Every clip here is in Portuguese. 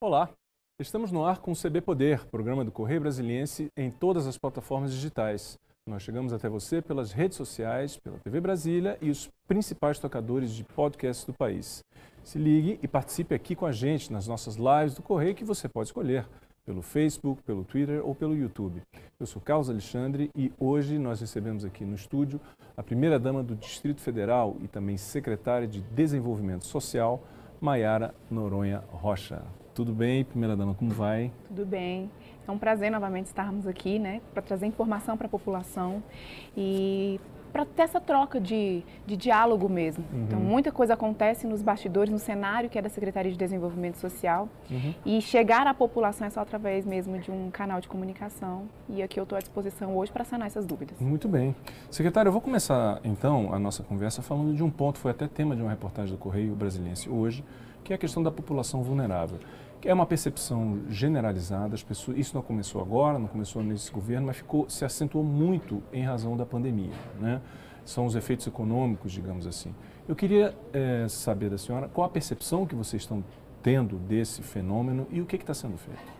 Olá, estamos no ar com o CB Poder, programa do Correio Brasiliense em todas as plataformas digitais. Nós chegamos até você pelas redes sociais, pela TV Brasília e os principais tocadores de podcasts do país. Se ligue e participe aqui com a gente nas nossas lives do Correio que você pode escolher pelo Facebook, pelo Twitter ou pelo YouTube. Eu sou Carlos Alexandre e hoje nós recebemos aqui no estúdio a primeira-dama do Distrito Federal e também secretária de Desenvolvimento Social, Maiara Noronha Rocha. Tudo bem, primeira-dama, como vai? Tudo bem. É um prazer novamente estarmos aqui, né, para trazer informação para a população e para ter essa troca de, de diálogo mesmo. Uhum. Então, muita coisa acontece nos bastidores, no cenário que é da Secretaria de Desenvolvimento Social. Uhum. E chegar à população é só através mesmo de um canal de comunicação. E aqui eu estou à disposição hoje para sanar essas dúvidas. Muito bem. Secretário, eu vou começar então a nossa conversa falando de um ponto, foi até tema de uma reportagem do Correio Brasiliense hoje, que é a questão da população vulnerável. É uma percepção generalizada, as pessoas, isso não começou agora, não começou nesse governo, mas ficou, se acentuou muito em razão da pandemia. Né? São os efeitos econômicos, digamos assim. Eu queria é, saber da senhora qual a percepção que vocês estão tendo desse fenômeno e o que está sendo feito.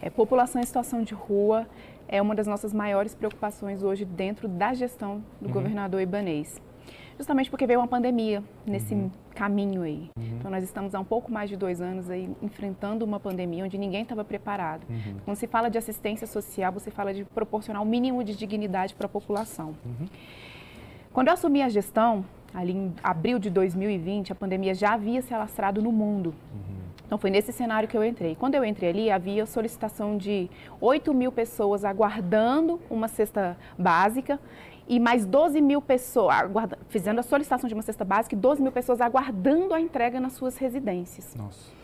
É, população em situação de rua é uma das nossas maiores preocupações hoje dentro da gestão do uhum. governador Ibanês justamente porque veio uma pandemia nesse uhum. caminho aí. Uhum. Então nós estamos há um pouco mais de dois anos aí enfrentando uma pandemia onde ninguém estava preparado. Uhum. Quando se fala de assistência social, você fala de proporcionar o mínimo de dignidade para a população. Uhum. Quando eu assumi a gestão, ali em abril de 2020, a pandemia já havia se alastrado no mundo. Então foi nesse cenário que eu entrei. Quando eu entrei ali, havia solicitação de 8 mil pessoas aguardando uma cesta básica e mais 12 mil pessoas, fazendo a solicitação de uma cesta básica, e 12 mil pessoas aguardando a entrega nas suas residências. Nossa.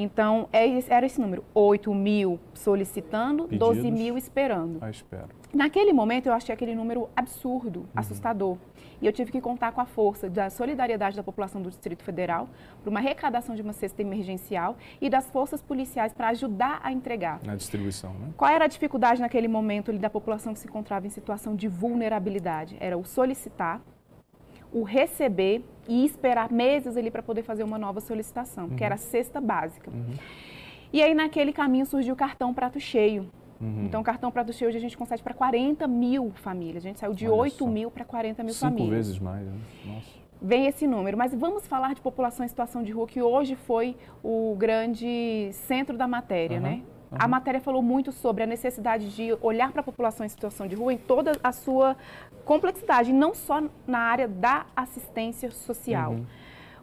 Então, é, era esse número, 8 mil solicitando, Pedidos 12 mil esperando. À espera. Naquele momento, eu achei aquele número absurdo, uhum. assustador. E eu tive que contar com a força da solidariedade da população do Distrito Federal para uma arrecadação de uma cesta emergencial e das forças policiais para ajudar a entregar. Na distribuição, né? Qual era a dificuldade naquele momento ali, da população que se encontrava em situação de vulnerabilidade? Era o solicitar, o receber e esperar meses ali para poder fazer uma nova solicitação, uhum. que era a cesta básica. Uhum. E aí, naquele caminho, surgiu o cartão prato cheio. Uhum. Então, o cartão prato cheio hoje a gente consegue para 40 mil famílias. A gente saiu de Olha 8 só. mil para 40 mil Cinco famílias. Cinco vezes mais, né? Nossa. Vem esse número. Mas vamos falar de população em situação de rua, que hoje foi o grande centro da matéria, né? Uhum. A matéria falou muito sobre a necessidade de olhar para a população em situação de rua em toda a sua complexidade, não só na área da assistência social. Uhum.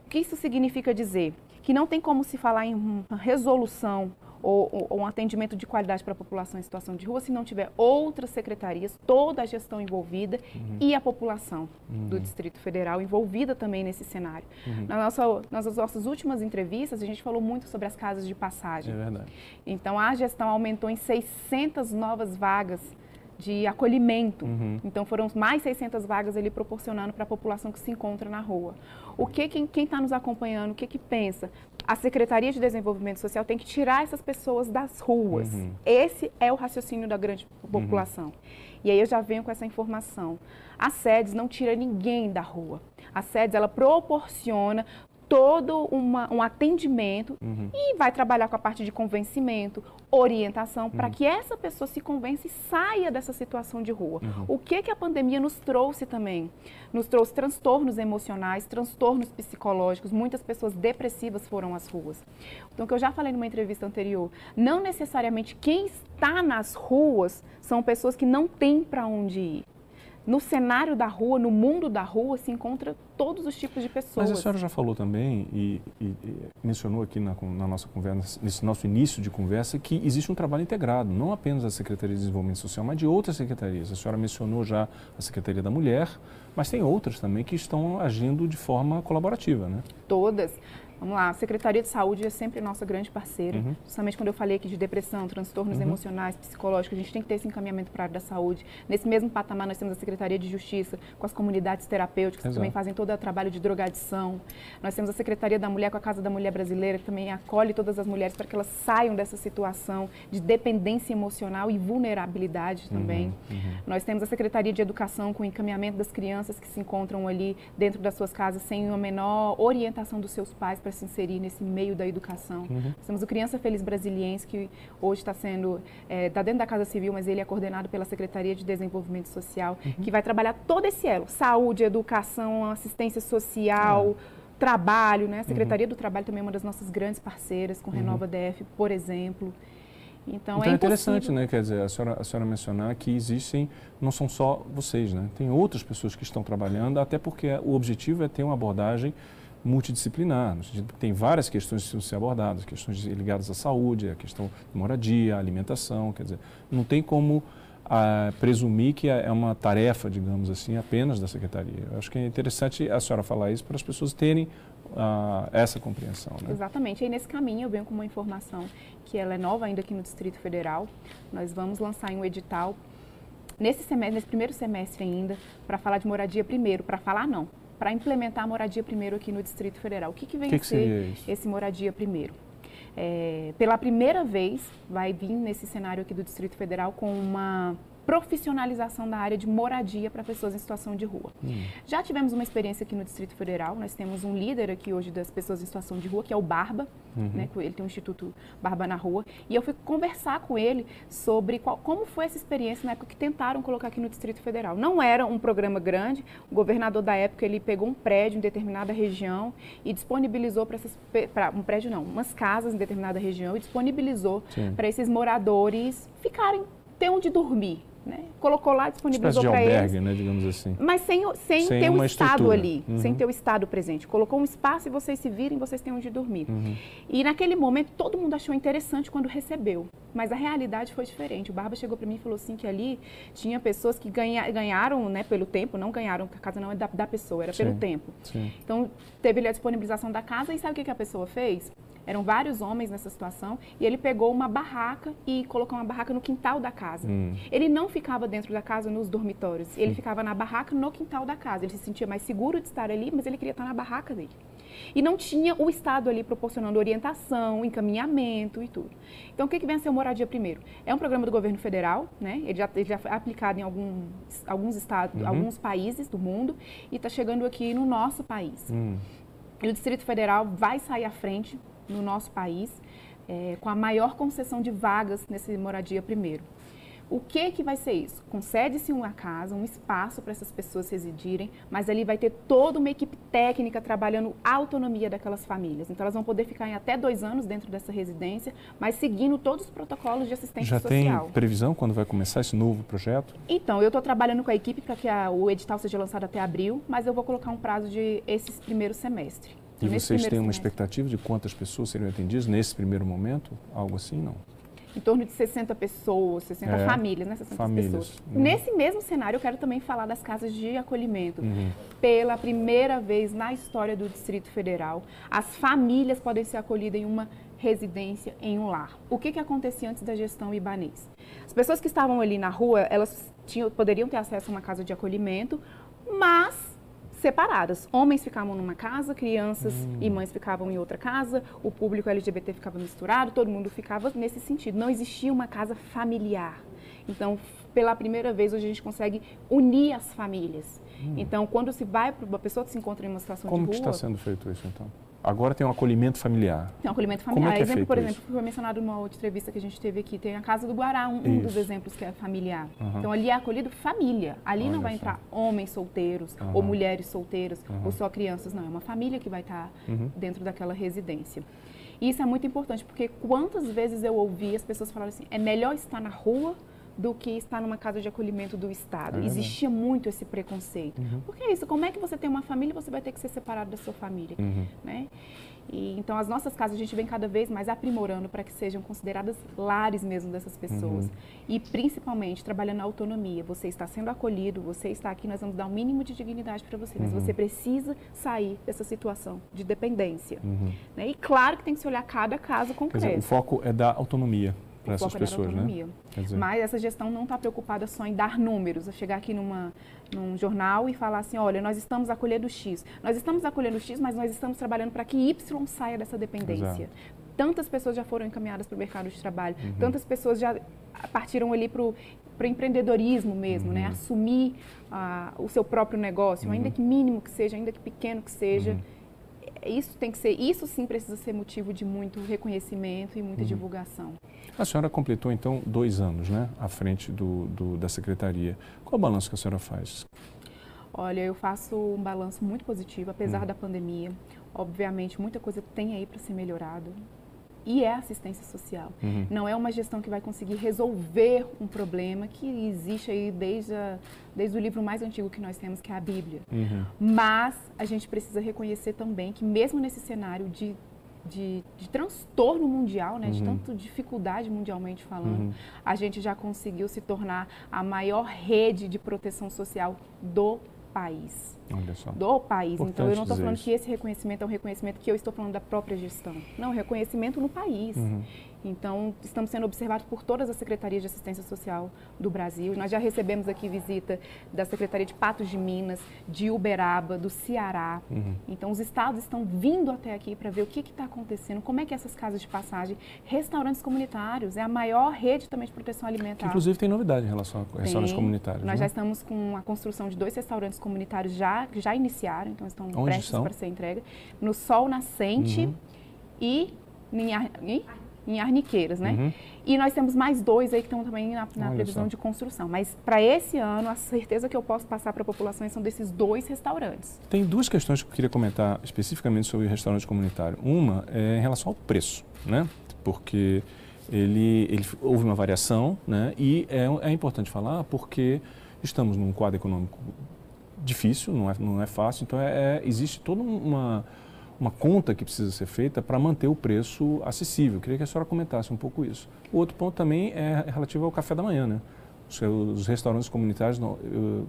O que isso significa dizer? Que não tem como se falar em resolução ou, ou, um atendimento de qualidade para a população em situação de rua se não tiver outras secretarias, toda a gestão envolvida uhum. e a população uhum. do Distrito Federal envolvida também nesse cenário. Uhum. Na nossa, nas nossas últimas entrevistas, a gente falou muito sobre as casas de passagem. É verdade. Então, a gestão aumentou em 600 novas vagas de acolhimento. Uhum. Então foram mais 600 vagas ali proporcionando para a população que se encontra na rua. O que quem está nos acompanhando, o que que pensa? A Secretaria de Desenvolvimento Social tem que tirar essas pessoas das ruas. Uhum. Esse é o raciocínio da grande população. Uhum. E aí eu já venho com essa informação. A SEDES não tira ninguém da rua. A SEDES, ela proporciona todo uma, um atendimento uhum. e vai trabalhar com a parte de convencimento, orientação, uhum. para que essa pessoa se convença e saia dessa situação de rua. Uhum. O que, que a pandemia nos trouxe também? Nos trouxe transtornos emocionais, transtornos psicológicos, muitas pessoas depressivas foram às ruas. Então, o que eu já falei numa entrevista anterior, não necessariamente quem está nas ruas são pessoas que não têm para onde ir no cenário da rua, no mundo da rua, se encontra todos os tipos de pessoas. Mas a senhora já falou também e, e, e mencionou aqui na, na, nossa conversa, nesse nosso início de conversa, que existe um trabalho integrado, não apenas da Secretaria de Desenvolvimento Social, mas de outras secretarias. A senhora mencionou já a Secretaria da Mulher, mas tem outras também que estão agindo de forma colaborativa, né? Todas. Vamos lá, a Secretaria de Saúde é sempre nossa grande parceira. Uhum. Justamente quando eu falei aqui de depressão, transtornos uhum. emocionais, psicológicos, a gente tem que ter esse encaminhamento para a área da saúde. Nesse mesmo patamar, nós temos a Secretaria de Justiça, com as comunidades terapêuticas, Exato. que também fazem todo o trabalho de drogadição. Nós temos a Secretaria da Mulher com a Casa da Mulher Brasileira, que também acolhe todas as mulheres para que elas saiam dessa situação de dependência emocional e vulnerabilidade também. Uhum. uhum. Nós temos a Secretaria de Educação com o encaminhamento das crianças que se encontram ali dentro das suas casas sem uma menor orientação dos seus pais para se inserir nesse meio da educação. Uhum. Nós temos o Criança Feliz Brasiliense, que hoje está sendo, está é, tá dentro da Casa Civil, mas ele é coordenado pela Secretaria de Desenvolvimento Social, uhum. que vai trabalhar todo esse elo, saúde, educação, assistência social, uhum. trabalho, né? A Secretaria uhum. do Trabalho também é uma das nossas grandes parceiras, com uhum. Renova DF, por exemplo. Então, então é, é interessante, né? Quer dizer, a senhora, a senhora mencionar que existem, não são só vocês, né? Tem outras pessoas que estão trabalhando, até porque o objetivo é ter uma abordagem multidisciplinar, no sentido que tem várias questões que precisam ser abordadas, questões ligadas à saúde, a questão de moradia, alimentação, quer dizer, não tem como ah, presumir que é, é uma tarefa, digamos assim, apenas da secretaria. Eu acho que é interessante a senhora falar isso para as pessoas terem ah, essa compreensão. Né? Exatamente. E nesse caminho eu venho com uma informação que ela é nova ainda aqui no Distrito Federal. Nós vamos lançar um edital nesse semestre, nesse primeiro semestre ainda, para falar de moradia primeiro, para falar não, para implementar a moradia primeiro aqui no Distrito Federal. O que, que vem que ser que esse moradia primeiro? É, pela primeira vez, vai vir nesse cenário aqui do Distrito Federal com uma profissionalização da área de moradia para pessoas em situação de rua. Hum. Já tivemos uma experiência aqui no Distrito Federal, nós temos um líder aqui hoje das pessoas em situação de rua, que é o Barba, uhum. né, ele tem um Instituto Barba na Rua, e eu fui conversar com ele sobre qual, como foi essa experiência na época que tentaram colocar aqui no Distrito Federal. Não era um programa grande, o governador da época ele pegou um prédio em determinada região e disponibilizou para essas, pra, um prédio não, umas casas em determinada região e disponibilizou para esses moradores ficarem, ter onde dormir, né? Colocou lá, disponibilizou para eles. né, digamos assim. Mas sem, sem, sem ter o Estado estrutura. ali, uhum. sem ter o Estado presente. Colocou um espaço e vocês se virem, vocês têm onde dormir. Uhum. E naquele momento todo mundo achou interessante quando recebeu. Mas a realidade foi diferente. O Barba chegou para mim e falou assim que ali tinha pessoas que ganha, ganharam né, pelo tempo, não ganharam, a casa não é da, da pessoa, era Sim. pelo tempo. Sim. Então teve a disponibilização da casa e sabe o que, que a pessoa fez? Eram vários homens nessa situação e ele pegou uma barraca e colocou uma barraca no quintal da casa. Hum. Ele não ficava dentro da casa nos dormitórios, ele hum. ficava na barraca no quintal da casa. Ele se sentia mais seguro de estar ali, mas ele queria estar na barraca dele. E não tinha o Estado ali proporcionando orientação, encaminhamento e tudo. Então, o que, que vem a ser o Moradia Primeiro? É um programa do governo federal, né? ele, já, ele já foi aplicado em alguns, alguns estados, uhum. alguns países do mundo e está chegando aqui no nosso país. Hum. E o Distrito Federal vai sair à frente no nosso país, é, com a maior concessão de vagas nesse moradia primeiro. O que que vai ser isso? Concede-se uma casa, um espaço para essas pessoas residirem, mas ali vai ter toda uma equipe técnica trabalhando a autonomia daquelas famílias. Então elas vão poder ficar em até dois anos dentro dessa residência, mas seguindo todos os protocolos de assistência Já social. Já tem previsão quando vai começar esse novo projeto? Então, eu estou trabalhando com a equipe para que a, o edital seja lançado até abril, mas eu vou colocar um prazo de esses primeiros semestres. E vocês têm uma expectativa de quantas pessoas seriam atendidas nesse primeiro momento? Algo assim, não? Em torno de 60 pessoas, 60 é, famílias, né? 60 famílias. pessoas. Uhum. Nesse mesmo cenário, eu quero também falar das casas de acolhimento. Uhum. Pela primeira vez na história do Distrito Federal, as famílias podem ser acolhidas em uma residência, em um lar. O que, que acontecia antes da gestão ibanês? As pessoas que estavam ali na rua, elas tinham, poderiam ter acesso a uma casa de acolhimento, mas separadas. Homens ficavam numa casa, crianças hum. e mães ficavam em outra casa, o público LGBT ficava misturado, todo mundo ficava nesse sentido. Não existia uma casa familiar. Então, pela primeira vez, hoje a gente consegue unir as famílias. Hum. Então, quando se vai para uma pessoa que se encontra em uma situação Como de rua... Como está sendo feito isso, então? Agora tem um acolhimento familiar. Tem um acolhimento familiar. Como é que é exemplo, por exemplo, foi mencionado numa outra entrevista que a gente teve aqui, tem a Casa do Guará, um, um dos exemplos que é familiar. Uhum. Então ali é acolhido família. Ali Olha não vai só. entrar homens solteiros uhum. ou mulheres solteiras uhum. ou só crianças, não. É uma família que vai estar uhum. dentro daquela residência. E isso é muito importante, porque quantas vezes eu ouvi as pessoas falarem assim, é melhor estar na rua do que estar numa casa de acolhimento do Estado. É Existia muito esse preconceito. Uhum. Porque é isso, como é que você tem uma família você vai ter que ser separado da sua família? Uhum. Né? E, então, as nossas casas a gente vem cada vez mais aprimorando para que sejam consideradas lares mesmo dessas pessoas. Uhum. E, principalmente, trabalhando na autonomia. Você está sendo acolhido, você está aqui, nós vamos dar o um mínimo de dignidade para você. Mas uhum. você precisa sair dessa situação de dependência. Uhum. Né? E, claro que tem que se olhar cada caso concreto. Dizer, o foco é da autonomia para essas pessoas, né? Mas essa gestão não está preocupada só em dar números, a chegar aqui numa, num jornal e falar assim, olha, nós estamos acolhendo X. Nós estamos acolhendo X, mas nós estamos trabalhando para que Y saia dessa dependência. Exato. Tantas pessoas já foram encaminhadas para o mercado de trabalho, uhum. tantas pessoas já partiram ali para o empreendedorismo mesmo, né? uhum. né? Assumir uh, o seu próprio negócio, uhum. ainda que mínimo que seja, ainda que pequeno que seja uhum isso tem que ser, isso sim precisa ser motivo de muito reconhecimento e muita uhum. divulgação. A senhora completou então dois anos, né, à frente do, do, da secretaria. Qual o balanço que a senhora faz? Olha, eu faço um balanço muito positivo, apesar uhum. da pandemia. Obviamente, muita coisa tem aí para ser melhorado e é assistência social. Uhum. Não é uma gestão que vai conseguir resolver um problema que existe aí desde, a, desde o livro mais antigo que nós temos, que é a Bíblia. Uhum. Mas a gente precisa reconhecer também que mesmo nesse cenário de de, de, transtorno mundial, né, uhum. de tanta dificuldade mundialmente falando, uhum. a gente já conseguiu se tornar a maior rede de proteção social do país. Do país. Importante então, eu não estou falando isso. que esse reconhecimento é um reconhecimento que eu estou falando da própria gestão. Não, reconhecimento no país. Uhum. Então, estamos sendo observados por todas as secretarias de assistência social do Brasil. Nós já recebemos aqui visita da Secretaria de Patos de Minas, de Uberaba, do Ceará. Uhum. Então, os estados estão vindo até aqui para ver o que está acontecendo, como é que essas casas de passagem, restaurantes comunitários, é a maior rede também de proteção alimentar. Que, inclusive, tem novidade em relação a restaurantes tem. comunitários. Nós né? já estamos com a construção de dois restaurantes comunitários já, já iniciaram, então estão Onde prestes para ser entregue. No Sol Nascente uhum. e em, em em Arniqueiras, né? Uhum. E nós temos mais dois aí que estão também na, na previsão só. de construção. Mas para esse ano, a certeza que eu posso passar para a população são desses dois restaurantes. Tem duas questões que eu queria comentar especificamente sobre o restaurante comunitário. Uma é em relação ao preço, né? Porque ele, ele houve uma variação, né? E é, é importante falar porque estamos num quadro econômico difícil, não é, não é fácil, então é, é existe toda uma uma conta que precisa ser feita para manter o preço acessível. Queria que a senhora comentasse um pouco isso. O outro ponto também é relativo ao café da manhã, né? Os restaurantes comunitários, não,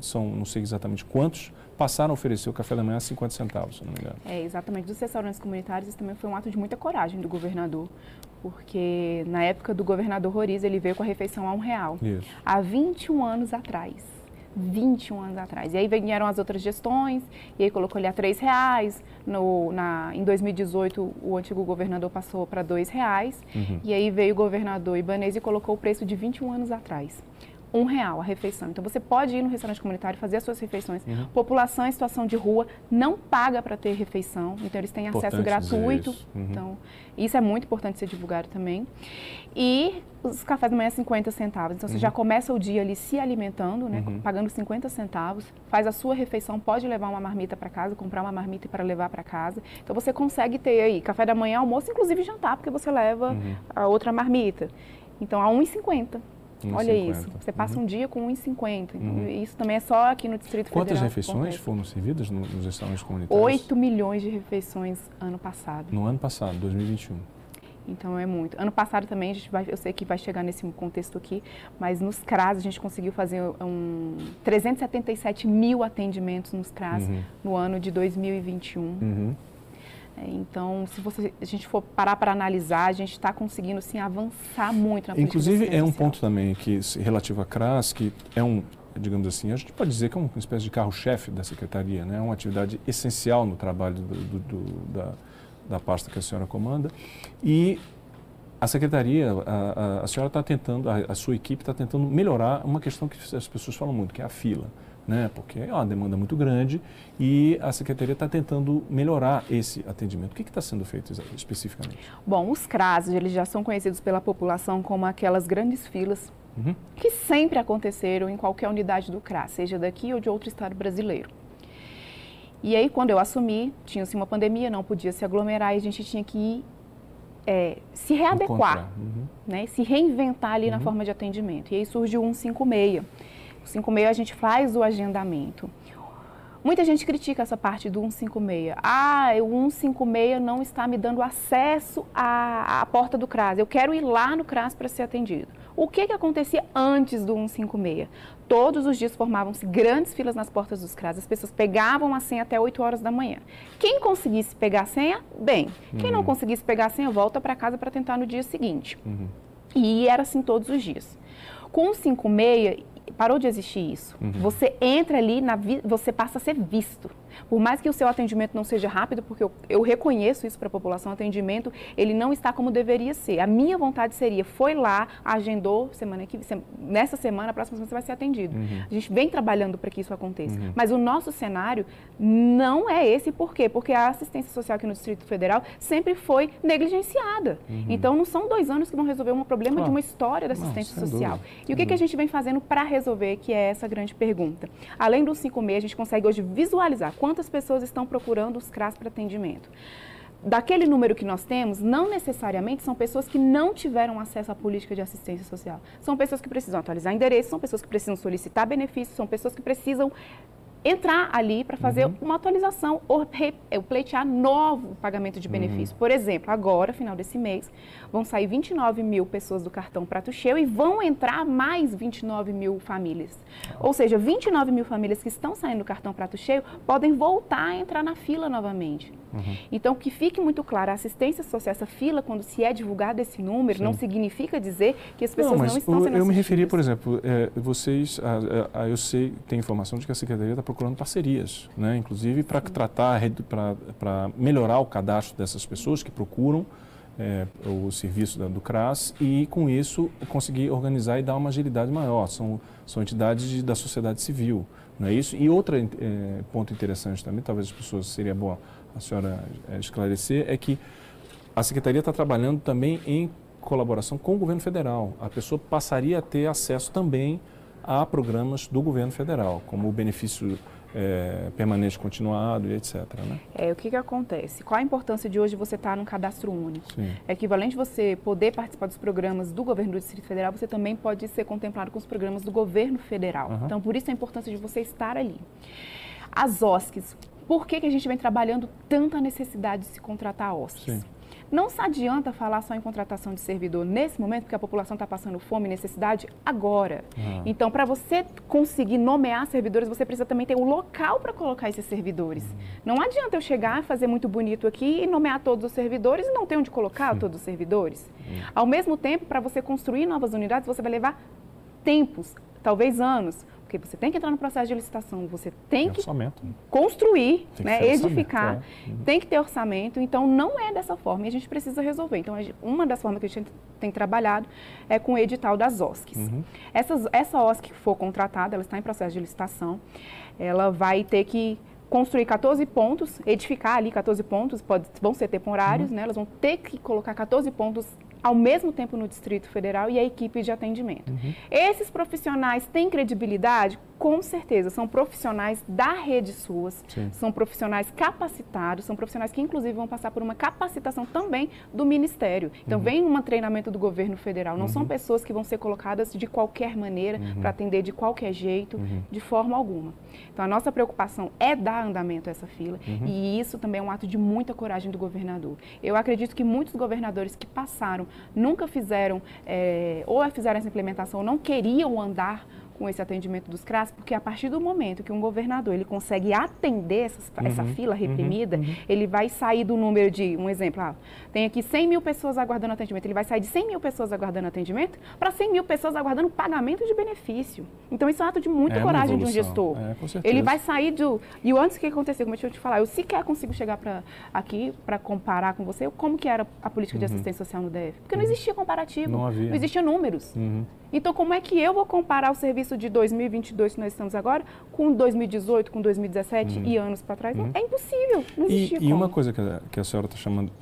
são, não sei exatamente quantos, passaram a oferecer o café da manhã a 50 centavos, se não me engano. É, exatamente. Dos restaurantes comunitários, isso também foi um ato de muita coragem do governador, porque na época do governador Roriz, ele veio com a refeição a um real. Isso. Há 21 anos atrás. 21 anos atrás. E aí vieram as outras gestões, e aí colocou ele a R$ reais. No, na, em 2018, o antigo governador passou para R$ reais. Uhum. E aí veio o governador Ibanez e colocou o preço de 21 anos atrás um real a refeição. Então você pode ir no restaurante comunitário fazer as suas refeições. Uhum. População em situação de rua não paga para ter refeição, então eles têm acesso gratuito. Isso. Uhum. Então isso é muito importante ser divulgado também. E os cafés da manhã 50 centavos. Então você uhum. já começa o dia ali se alimentando, né, uhum. pagando 50 centavos, faz a sua refeição, pode levar uma marmita para casa, comprar uma marmita para levar para casa. Então você consegue ter aí café da manhã, almoço, inclusive jantar, porque você leva uhum. a outra marmita. Então a 1,50. Olha isso, você passa uhum. um dia com 1,50. Uhum. Isso também é só aqui no Distrito Quantas Federal. Quantas refeições foram servidas nos restaurantes comunitários? 8 milhões de refeições ano passado. No ano passado, 2021. Então é muito. Ano passado também, a gente vai, eu sei que vai chegar nesse contexto aqui, mas nos CRAS a gente conseguiu fazer um 377 mil atendimentos nos CRAS uhum. no ano de 2021. Uhum. É, então, se você, a gente for parar para analisar, a gente está conseguindo sim avançar muito na Inclusive, é um ponto também que relativo à CRAS, que é um, digamos assim, a gente pode dizer que é uma espécie de carro-chefe da secretaria, né? é uma atividade essencial no trabalho do, do, do, da, da pasta que a senhora comanda. E a secretaria, a, a, a senhora está tentando, a, a, sua equipe está tentando melhorar uma questão que as pessoas falam muito, que é a fila né? porque é uma demanda muito grande e a Secretaria está tentando melhorar esse atendimento. O que está sendo feito especificamente? Bom, os CRAS, eles já são conhecidos pela população como aquelas grandes filas uhum. que sempre aconteceram em qualquer unidade do CRAS, seja daqui ou de outro estado brasileiro. E aí, quando eu assumi, tinha-se uma pandemia, não podia se aglomerar e a gente tinha que é, se readequar, uhum. né, se reinventar ali uhum. na forma de atendimento. E aí surge o 156. O 156 a gente faz o agendamento. Muita gente critica essa parte do 156. Ah, o 156 não está me dando acesso à, à porta do CRAS. Eu quero ir lá no CRAS para ser atendido. O que, que acontecia antes do 156? Todos os dias formavam-se grandes filas nas portas dos CRAS. As pessoas pegavam a senha até 8 horas da manhã. Quem conseguisse pegar a senha, bem. Quem uhum. não conseguisse pegar a senha, volta para casa para tentar no dia seguinte. Uhum. E era assim todos os dias. Com o 56, parou de existir isso. Uhum. Você entra ali, na você passa a ser visto. Por mais que o seu atendimento não seja rápido, porque eu, eu reconheço isso para a população, o atendimento ele não está como deveria ser. A minha vontade seria, foi lá, agendou, semana que nessa semana, a próxima semana você vai ser atendido. Uhum. A gente vem trabalhando para que isso aconteça. Uhum. Mas o nosso cenário não é esse. Por quê? Porque a assistência social aqui no Distrito Federal sempre foi negligenciada. Uhum. Então não são dois anos que vão resolver um problema de uma história da assistência não, social. Dúvida. E o que, que a gente vem fazendo para resolver, que é essa grande pergunta? Além dos cinco meses, a gente consegue hoje visualizar quantas pessoas estão procurando os CRAS para atendimento. Daquele número que nós temos, não necessariamente são pessoas que não tiveram acesso à política de assistência social. São pessoas que precisam atualizar endereço, são pessoas que precisam solicitar benefícios, são pessoas que precisam entrar ali para fazer uhum. uma atualização ou é, pleitear novo pagamento de benefício. Uhum. Por exemplo, agora, final desse mês, vão sair 29 mil pessoas do cartão Prato Cheio e vão entrar mais 29 mil famílias. Ou seja, 29 mil famílias que estão saindo do cartão Prato Cheio podem voltar a entrar na fila novamente. Uhum. Então, que fique muito claro, a assistência social, essa fila, quando se é divulgado esse número, Sim. não significa dizer que as pessoas não, não estão sendo Eu me referia, por exemplo, é, vocês, a, a, eu sei, tem informação de que a Secretaria está procurando parcerias, né? inclusive para tratar, para melhorar o cadastro dessas pessoas que procuram é, o serviço da, do CRAS e, com isso, conseguir organizar e dar uma agilidade maior. São, são entidades de, da sociedade civil, não é isso? E outro é, ponto interessante também, talvez as pessoas seria bom a senhora é, esclarecer, é que a Secretaria está trabalhando também em colaboração com o governo federal. A pessoa passaria a ter acesso também a programas do governo federal, como o benefício é, permanente continuado e etc. Né? É, o que, que acontece? Qual a importância de hoje você estar tá num cadastro único? Sim. É equivalente você poder participar dos programas do governo do Distrito Federal, você também pode ser contemplado com os programas do governo federal. Uhum. Então, por isso a importância de você estar ali. As OSCs, por que, que a gente vem trabalhando tanta necessidade de se contratar OSCs? Sim. Não se adianta falar só em contratação de servidor nesse momento, porque a população está passando fome e necessidade agora. Ah. Então, para você conseguir nomear servidores, você precisa também ter um local para colocar esses servidores. Hum. Não adianta eu chegar, fazer muito bonito aqui e nomear todos os servidores e não ter onde colocar hum. todos os servidores. Hum. Ao mesmo tempo, para você construir novas unidades, você vai levar tempos, talvez anos. Porque você tem que entrar no processo de licitação, você tem, que construir, tem né, edificar, é. uhum. tem que ter orçamento. Então, não é dessa forma e a gente precisa resolver. Então, uma das formas que a gente tem trabalhado é com o edital das OSCs. Uhum. Essa, essa OSC que for contratada, ela está em processo de licitação, ela vai ter que construir 14 pontos, edificar ali 14 pontos, pode, vão ser temporários, uhum. né? Elas vão ter que colocar 14 pontos ao mesmo tempo no Distrito Federal e a equipe de atendimento. Uhum. Esses profissionais têm credibilidade? Com certeza, são profissionais da rede SUAS, Sim. são profissionais capacitados, são profissionais que inclusive vão passar por uma capacitação também do Ministério. Então, uhum. vem um treinamento do governo federal, não uhum. são pessoas que vão ser colocadas de qualquer maneira, uhum. para atender de qualquer jeito, uhum. de forma alguma. Então, a nossa preocupação é dar andamento a essa fila uhum. e isso também é um ato de muita coragem do governador. Eu acredito que muitos governadores que passaram nunca fizeram, é, ou fizeram essa implementação, não queriam andar com esse atendimento dos CRAS, porque a partir do momento que um governador ele consegue atender essas, uhum, essa fila uhum, reprimida, uhum, ele vai sair do número de, um exemplo, ah, tem aqui 100 mil pessoas aguardando atendimento, ele vai sair de 100 mil pessoas aguardando atendimento para 100 mil pessoas aguardando pagamento de benefício. Então, isso é um ato de muita é coragem de um gestor. É, ele vai sair do... E antes, que aconteceu? Como eu tinha te falar, eu sequer consigo chegar para aqui para comparar com você como que era a política de uhum. assistência social no DF. Porque não uhum. existia comparativo, não, havia. não existia números. Uhum. Então, como é que eu vou comparar o serviço de 2022 que nós estamos agora com 2018, com 2017 uhum. e anos para trás? Uhum. É impossível, não existe E, e uma coisa que a, que a senhora está chamando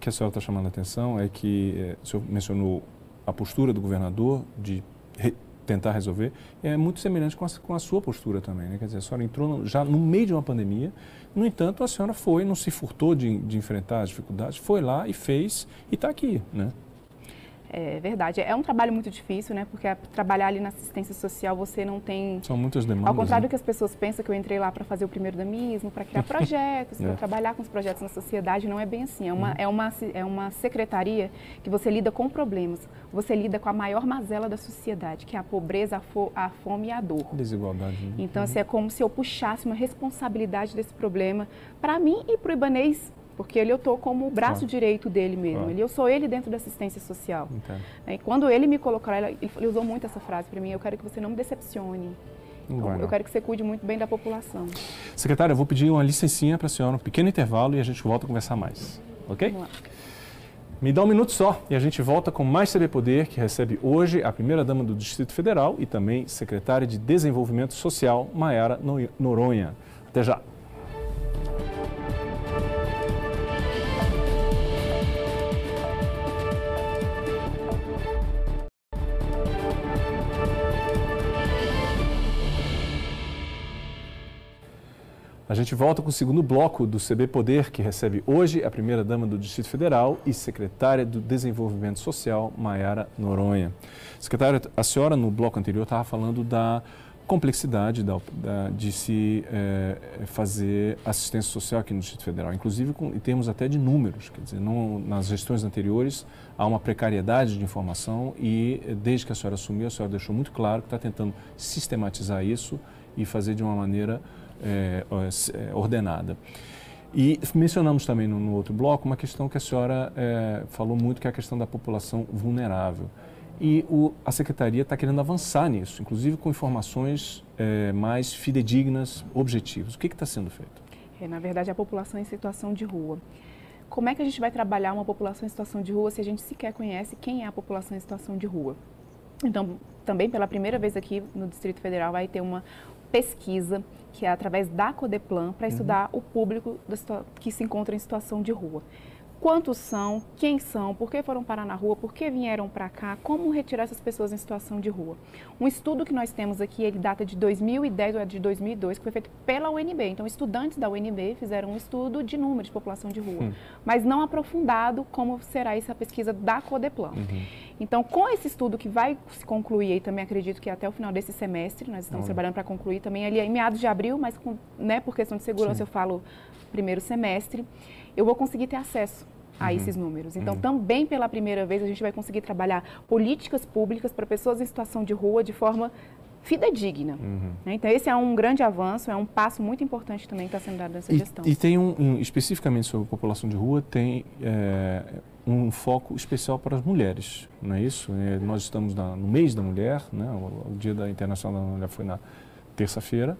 que a senhora está chamando a atenção é que é, o senhor mencionou a postura do governador de re, tentar resolver, é muito semelhante com a, com a sua postura também. Né? Quer dizer, a senhora entrou no, já no meio de uma pandemia, no entanto, a senhora foi, não se furtou de, de enfrentar as dificuldades, foi lá e fez e está aqui. Né? É verdade. É um trabalho muito difícil, né? Porque trabalhar ali na assistência social você não tem. São muitas demandas. Ao contrário né? do que as pessoas pensam que eu entrei lá para fazer o primeiro damismo, para criar projetos, é. para trabalhar com os projetos na sociedade, não é bem assim. É uma, uhum. é, uma, é uma secretaria que você lida com problemas. Você lida com a maior mazela da sociedade, que é a pobreza, a, fo a fome e a dor. Desigualdade. Né? Então, uhum. assim, é como se eu puxasse uma responsabilidade desse problema para mim e para o Ibanês porque ele eu estou como o braço direito dele mesmo. Ele, eu sou ele dentro da assistência social. Entendo. E quando ele me colocou, ele, ele usou muito essa frase para mim, eu quero que você não me decepcione. Eu, eu quero que você cuide muito bem da população. Secretária, eu vou pedir uma licencinha para a senhora, um pequeno intervalo e a gente volta a conversar mais. Ok? Vamos lá. Me dá um minuto só e a gente volta com mais CB Poder, que recebe hoje a primeira-dama do Distrito Federal e também secretária de Desenvolvimento Social, Maiara Noronha. Até já! A gente volta com o segundo bloco do CB Poder, que recebe hoje a primeira-dama do Distrito Federal e secretária do Desenvolvimento Social, Maiara Noronha. Secretária, a senhora no bloco anterior estava falando da complexidade da, da, de se é, fazer assistência social aqui no Distrito Federal, inclusive com, em termos até de números. Quer dizer, nas gestões anteriores há uma precariedade de informação e desde que a senhora assumiu, a senhora deixou muito claro que está tentando sistematizar isso e fazer de uma maneira é, é, ordenada. E mencionamos também no, no, outro bloco uma questão que a senhora é, falou muito, que é a questão da população vulnerável. E o, a Secretaria está querendo avançar nisso, inclusive com informações é, mais fidedignas, objetivas. O que está sendo feito? É, na verdade, a população em situação de rua. Como é que a gente vai trabalhar uma população em situação de rua se a gente sequer conhece quem é a população em situação de rua? Então, também pela primeira vez aqui no Distrito Federal vai ter uma pesquisa que é através da Codeplan para uhum. estudar uhum. o público que se encontra em situação de rua quantos são, quem são, por que foram parar na rua, por que vieram para cá, como retirar essas pessoas em situação de rua. Um estudo que nós temos aqui, ele data de 2010 ou é de 2002, que foi feito pela UNB. Então, estudantes da UNB fizeram um estudo de número de população de rua, hum. mas não aprofundado como será essa pesquisa da Codeplan. Uhum. Então, com esse estudo que vai se concluir, e também acredito que até o final desse semestre, nós estamos trabalhando para concluir também ali em meados de abril, mas com, né, por questão de segurança Sim. eu falo primeiro semestre eu vou conseguir ter acesso a uhum. esses números. Então, uhum. também pela primeira vez, a gente vai conseguir trabalhar políticas públicas para pessoas em situação de rua de forma fidedigna. Uhum. Né? Então, esse é um grande avanço, é um passo muito importante também que está sendo dado nessa e, gestão. E tem um, um, especificamente sobre a população de rua, tem é, um foco especial para as mulheres, não é isso? É, nós estamos na, no mês da mulher, né? o, o Dia da Internacional da Mulher foi na terça-feira,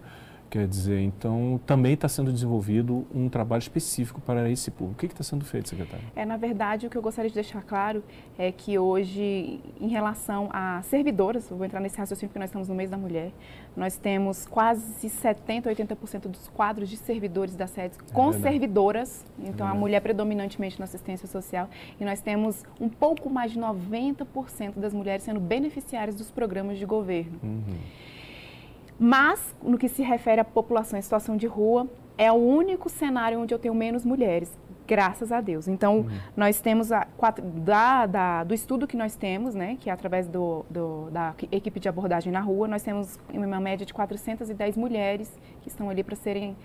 Quer dizer, então também está sendo desenvolvido um trabalho específico para esse público. O que está sendo feito, secretário? É, na verdade, o que eu gostaria de deixar claro é que hoje, em relação a servidoras, vou entrar nesse raciocínio porque nós estamos no mês da mulher, nós temos quase 70%, 80% dos quadros de servidores da SEDES é com servidoras, então é a mulher predominantemente na assistência social, e nós temos um pouco mais de 90% das mulheres sendo beneficiárias dos programas de governo. Uhum. Mas, no que se refere à população em situação de rua, é o único cenário onde eu tenho menos mulheres, graças a Deus. Então, uhum. nós temos, a, quatro, da, da, do estudo que nós temos, né, que é através do, do, da equipe de abordagem na rua, nós temos uma média de 410 mulheres que estão ali para serem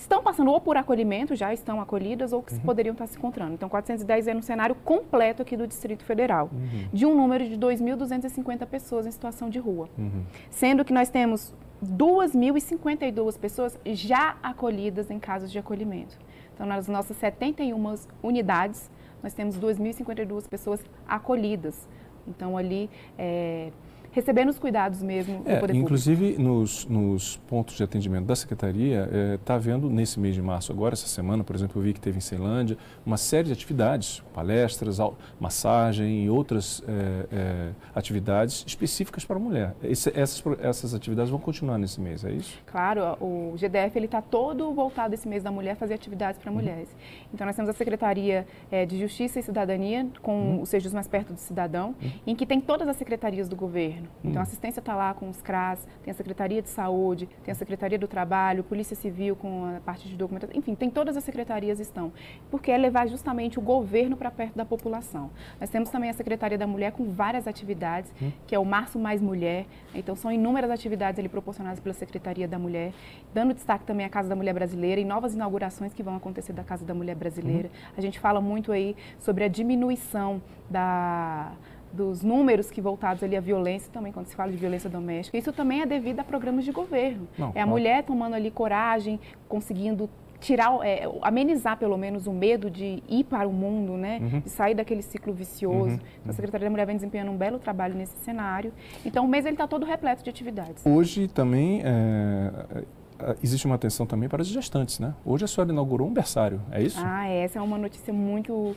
estão passando ou por acolhimento, já estão acolhidas, ou que uhum. poderiam estar se encontrando. Então, 410 é um cenário completo aqui do Distrito Federal, uhum. de um número de 2.250 pessoas em situação de rua. Uhum. Sendo que nós temos 2.052 pessoas já acolhidas em casos de acolhimento. Então, nas nossas 71 unidades, nós temos 2.052 pessoas acolhidas. Então, ali, é, recebendo os cuidados mesmo é, do poder inclusive, público. Inclusive, nos, nos pontos de atendimento da Secretaria, está é, tá havendo, nesse mês de março agora, essa semana, por exemplo, eu vi que teve em Ceilândia, uma série de atividades, palestras, massagem e outras é, é, atividades específicas para a mulher. Esse, essas, essas atividades vão continuar nesse mês, é isso? Claro, o GDF está todo voltado esse mês da mulher a fazer atividades para uhum. mulheres. Então, nós temos a Secretaria é, de Justiça e Cidadania, com uhum. os sejos mais perto do cidadão, uhum. em que tem todas as secretarias do governo governo. Então, a hum. assistência está lá com os CRAS, tem a Secretaria de Saúde, tem a Secretaria do Trabalho, Polícia Civil com a parte de documentação, enfim, tem todas as secretarias estão, porque é levar justamente o governo para perto da população. Nós temos também a Secretaria da Mulher com várias atividades, hum. que é o Março Mais Mulher, então são inúmeras atividades ali proporcionadas pela Secretaria da Mulher, dando destaque também à Casa da Mulher Brasileira e novas inaugurações que vão acontecer da Casa da Mulher Brasileira. Hum. A gente fala muito aí sobre a diminuição da dos números que voltados ali à violência, também quando se fala de violência doméstica, isso também é devido a programas de governo. Não, é a mulher tomando ali coragem, conseguindo tirar, é, amenizar pelo menos o medo de ir para o mundo, né? Uhum. De sair daquele ciclo vicioso. Uhum. Então, a Secretaria da Mulher vem desempenhando um belo trabalho nesse cenário. Então, o mês ele está todo repleto de atividades. Hoje também é, é, existe uma atenção também para as gestantes, né? Hoje a senhora inaugurou um berçário, é isso? Ah, essa é uma notícia muito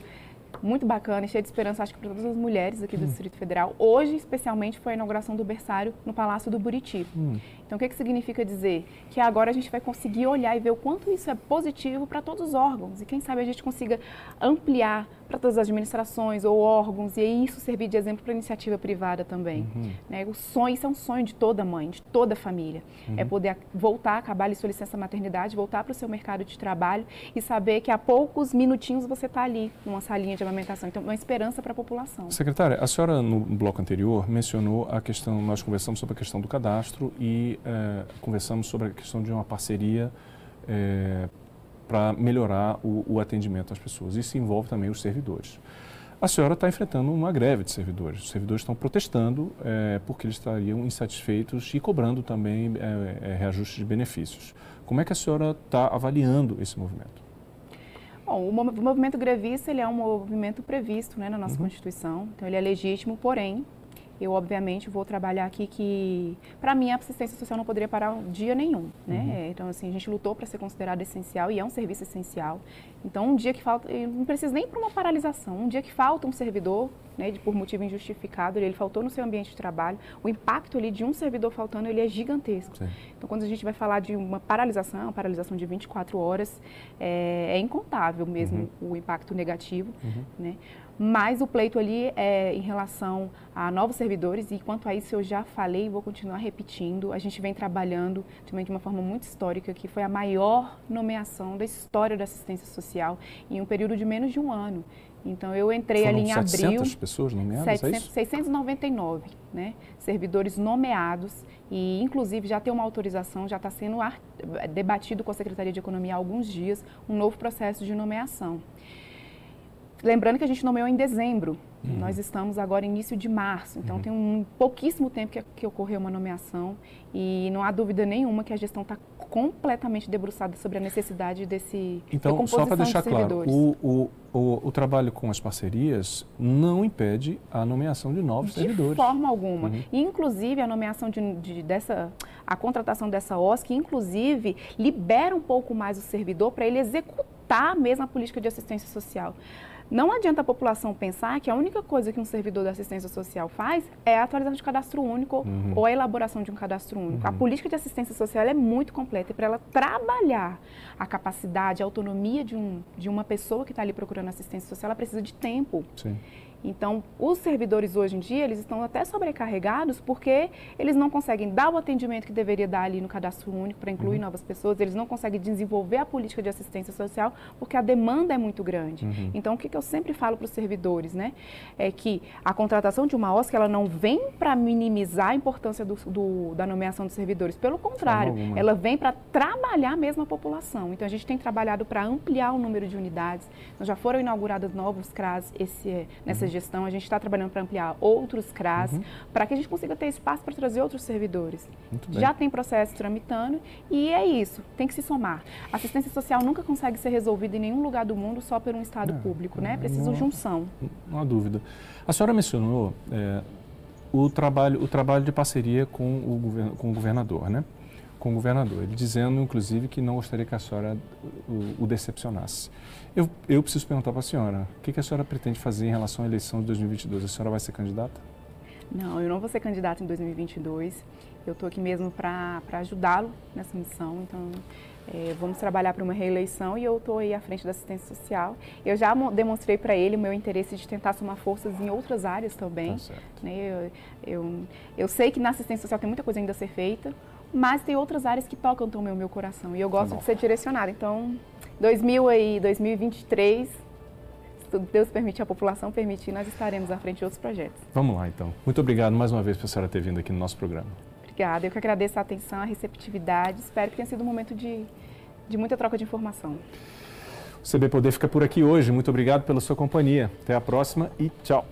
muito bacana e cheia de esperança, acho que para todas as mulheres aqui do hum. Distrito Federal. Hoje, especialmente, foi a inauguração do berçário no Palácio do Buriti. Hum. Então, o que, que significa dizer? Que agora a gente vai conseguir olhar e ver o quanto isso é positivo para todos os órgãos. E quem sabe a gente consiga ampliar para todas as administrações ou órgãos, e aí isso servir de exemplo para iniciativa privada também. Uhum. Né? O sonho, isso é um sonho de toda mãe, de toda família. Uhum. É poder voltar, acabar ali sua licença maternidade, voltar para o seu mercado de trabalho e saber que a poucos minutinhos você está ali, numa salinha de amamentação. Então, uma esperança para a população. Secretária, a senhora no bloco anterior mencionou a questão, nós conversamos sobre a questão do cadastro e é, conversamos sobre a questão de uma parceria é, para melhorar o, o, atendimento às pessoas. Isso envolve também os servidores. A senhora está enfrentando uma greve de servidores. Os servidores estão protestando é, porque eles estariam insatisfeitos e cobrando também é, é, reajustes de benefícios. Como é que a senhora está avaliando esse movimento? Bom, o movimento grevista ele é um movimento previsto né, na nossa uhum. Constituição, então ele é legítimo, porém eu obviamente vou trabalhar aqui que, para mim, a assistência social não poderia parar um dia nenhum, né? Uhum. Então, assim, a gente lutou para ser considerado essencial e é um serviço essencial. Então, um dia que falta, não precisa nem para uma paralisação, um dia que falta um servidor, né, de, por motivo injustificado, ele, ele, faltou no seu ambiente de trabalho, o impacto ali de um servidor faltando, ele é gigantesco. Sim. Então, quando a gente vai falar de uma paralisação, uma paralisação de 24 horas, é, é incontável mesmo uhum. o impacto negativo, uhum. né? Mas o pleito ali é em relação a novos servidores e quanto a isso eu já falei e vou continuar repetindo. A gente vem trabalhando também de uma forma muito histórica, que foi a maior nomeação da história da assistência social em um período de menos de um ano. Então eu entrei Foram ali em 700 abril. pessoas nomeadas, 700, é isso? 699, né? Servidores nomeados e inclusive já tem uma autorização, já está sendo debatido com a Secretaria de Economia há alguns dias um novo processo de nomeação. Lembrando que a gente nomeou em dezembro. Uhum. Nós estamos agora início de março, então uhum. tem um pouquíssimo tempo que, que, ocorreu uma nomeação e não há dúvida nenhuma que a gestão está completamente debruçada sobre a necessidade desse então só para deixar claro o, o, o, o, trabalho com as parcerias não impede a nomeação de novos de servidores de forma alguma uhum. inclusive a nomeação de, de, dessa a contratação dessa OSC inclusive libera um pouco mais o servidor para ele executar a mesma política de assistência social não adianta a população pensar que a única coisa que um servidor da assistência social faz é a atualização de cadastro único uhum. ou a elaboração de um cadastro único. Uhum. A política de assistência social é muito completa e para ela trabalhar a capacidade, a autonomia de, um, de uma pessoa que está ali procurando assistência social, ela precisa de tempo. Sim. Então, os servidores hoje em dia, eles estão até sobrecarregados porque eles não conseguem dar o atendimento que deveria dar ali no cadastro único para incluir uhum. novas pessoas, eles não conseguem desenvolver a política de assistência social porque a demanda é muito grande. Uhum. Então, o que, que eu sempre falo para os servidores, né? É que a contratação de uma OSC, ela não vem para minimizar a importância do, do, da nomeação dos servidores, pelo contrário, ela vem para trabalhar mesmo a população. Então, a gente tem trabalhado para ampliar o número de unidades. Então, já foram inaugurados novos CRAS esse, nessa uhum gestão, a gente está trabalhando para ampliar outros CRAS, uhum. para que a gente consiga ter espaço para trazer outros servidores. Já tem processo tramitando e é isso, tem que se somar. Assistência social nunca consegue ser resolvida em nenhum lugar do mundo só por um Estado é, público, né? Precisa de junção. Não há dúvida. A senhora mencionou é, o, trabalho, o trabalho de parceria com o, com o governador, né? com o governador, ele dizendo, inclusive, que não gostaria que a senhora o, o decepcionasse. Eu, eu preciso perguntar para a senhora, o que, que, a senhora pretende fazer em relação à eleição de 2022? A senhora vai ser candidata? Não, eu não vou ser candidata em 2022. Eu estou aqui mesmo para ajudá-lo nessa missão. Então, é, vamos trabalhar para uma reeleição e eu estou aí à frente da assistência social. Eu já demonstrei para ele o meu interesse de tentar somar forças em outras áreas também. Tá né? eu, eu, eu, sei que na assistência social tem muita coisa ainda a ser feita, mas tem outras áreas que tocam também o meu coração e eu gosto tá de ser direcionada. Então, 2000 e 2023, se Deus permitir, a população permitir, nós estaremos à frente de outros projetos. Vamos lá, então. Muito obrigado mais uma vez por a senhora ter vindo aqui no nosso programa. Obrigada. Eu que agradeço a atenção, a receptividade. Espero que tenha sido um momento de, de muita troca de informação. O CB Poder fica por aqui hoje. Muito obrigado pela sua companhia. Até a próxima e tchau.